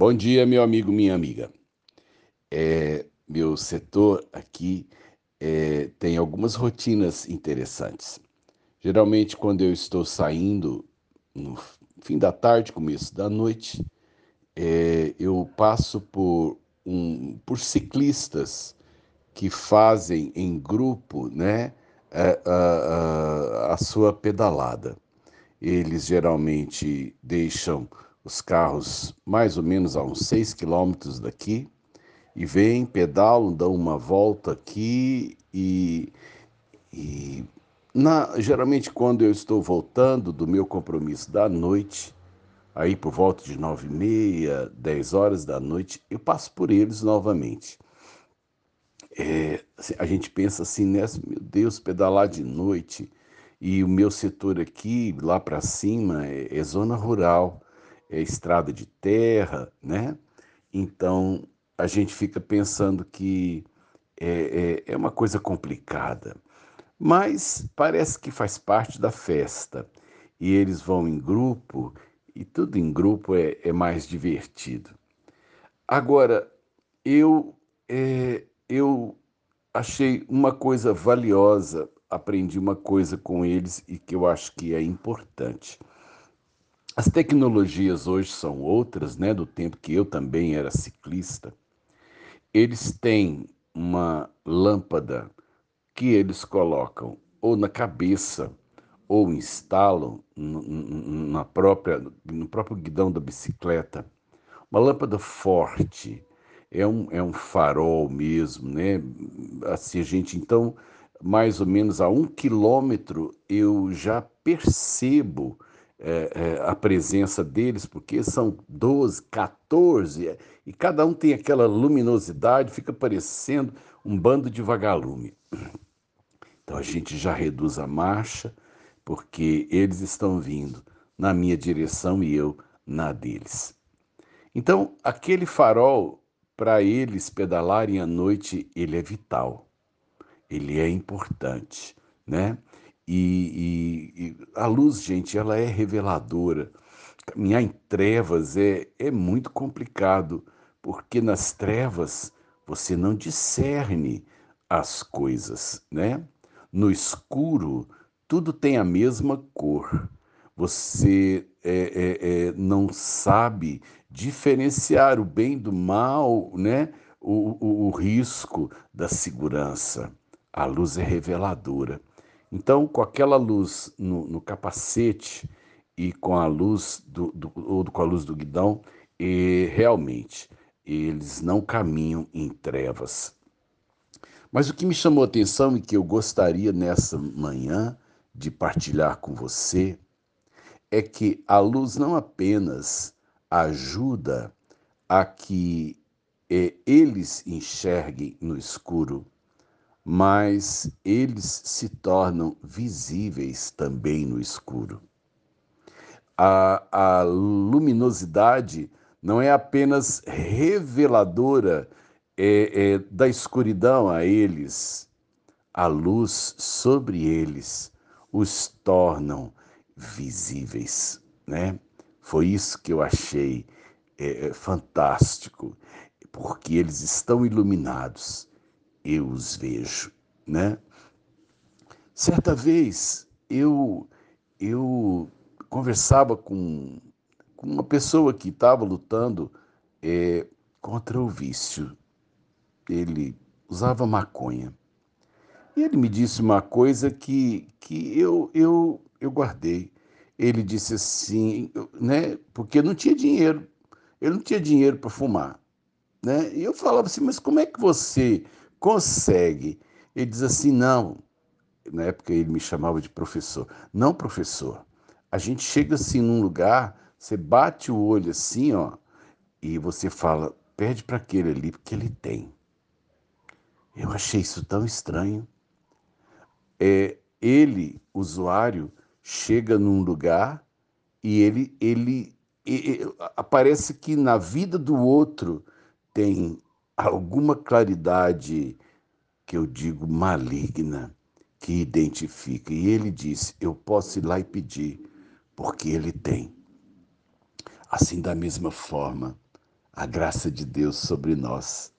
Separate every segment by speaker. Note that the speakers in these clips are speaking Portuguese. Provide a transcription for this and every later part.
Speaker 1: Bom dia, meu amigo, minha amiga. É, meu setor aqui é, tem algumas rotinas interessantes. Geralmente, quando eu estou saindo no fim da tarde, começo da noite, é, eu passo por, um, por ciclistas que fazem em grupo né, a, a, a sua pedalada. Eles geralmente deixam os carros mais ou menos a uns 6 quilômetros daqui e vêm, pedalam, dão uma volta aqui e, e na, geralmente quando eu estou voltando do meu compromisso da noite, aí por volta de nove e meia, dez horas da noite, eu passo por eles novamente. É, assim, a gente pensa assim, né? Meu Deus, pedalar de noite. E o meu setor aqui, lá para cima, é, é zona rural é estrada de terra, né? Então a gente fica pensando que é, é, é uma coisa complicada, mas parece que faz parte da festa e eles vão em grupo e tudo em grupo é, é mais divertido. Agora eu é, eu achei uma coisa valiosa, aprendi uma coisa com eles e que eu acho que é importante. As tecnologias hoje são outras, né? Do tempo que eu também era ciclista. Eles têm uma lâmpada que eles colocam ou na cabeça ou instalam na própria, no próprio guidão da bicicleta. Uma lâmpada forte, é um, é um farol mesmo, né? Assim, a gente, então, mais ou menos a um quilômetro, eu já percebo é, é, a presença deles, porque são 12, 14, e cada um tem aquela luminosidade, fica parecendo um bando de vagalume. Então a gente já reduz a marcha, porque eles estão vindo na minha direção e eu na deles. Então, aquele farol, para eles pedalarem à noite, ele é vital, ele é importante, né? E, e, a luz, gente, ela é reveladora. Caminhar em trevas é, é muito complicado, porque nas trevas você não discerne as coisas, né? No escuro, tudo tem a mesma cor. Você é, é, é, não sabe diferenciar o bem do mal, né? O, o, o risco da segurança. A luz é reveladora. Então, com aquela luz no, no capacete e com a luz do, do, ou com a luz do guidão, e realmente eles não caminham em trevas. Mas o que me chamou a atenção e que eu gostaria nessa manhã de partilhar com você é que a luz não apenas ajuda a que eh, eles enxerguem no escuro, mas eles se tornam visíveis também no escuro. A, a luminosidade não é apenas reveladora é, é, da escuridão a eles, a luz sobre eles os tornam visíveis, né? Foi isso que eu achei é, é fantástico, porque eles estão iluminados eu os vejo, né? Certa vez eu eu conversava com, com uma pessoa que estava lutando é, contra o vício. Ele usava maconha. E ele me disse uma coisa que, que eu, eu, eu guardei. Ele disse assim, né? Porque não tinha dinheiro. Ele não tinha dinheiro para fumar. Né? E eu falava assim, mas como é que você consegue. Ele diz assim: não, na época ele me chamava de professor. Não, professor, a gente chega assim num lugar, você bate o olho assim, ó, e você fala: pede para aquele ali, porque ele tem. Eu achei isso tão estranho. É, ele, usuário, chega num lugar e ele, ele, ele, aparece que na vida do outro tem alguma claridade que eu digo maligna que identifica. E ele disse: Eu posso ir lá e pedir, porque ele tem. Assim, da mesma forma, a graça de Deus sobre nós.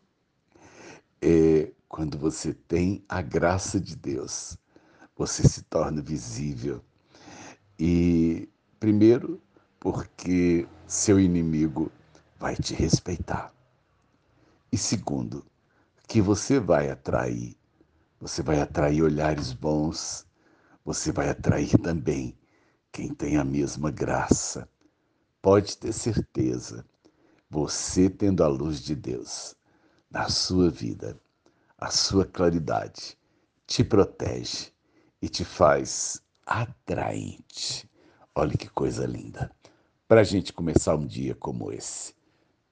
Speaker 1: É quando você tem a graça de Deus, você se torna visível. E primeiro, porque seu inimigo vai te respeitar. E segundo, que você vai atrair, você vai atrair olhares bons, você vai atrair também quem tem a mesma graça. Pode ter certeza, você tendo a luz de Deus na sua vida, a sua claridade te protege e te faz atraente. Olha que coisa linda. Para a gente começar um dia como esse,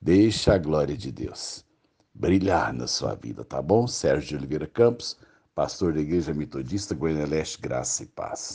Speaker 1: deixa a glória de Deus brilhar na sua vida, tá bom? Sérgio de Oliveira Campos, pastor da Igreja Metodista Goiânia Leste, Graça e Paz.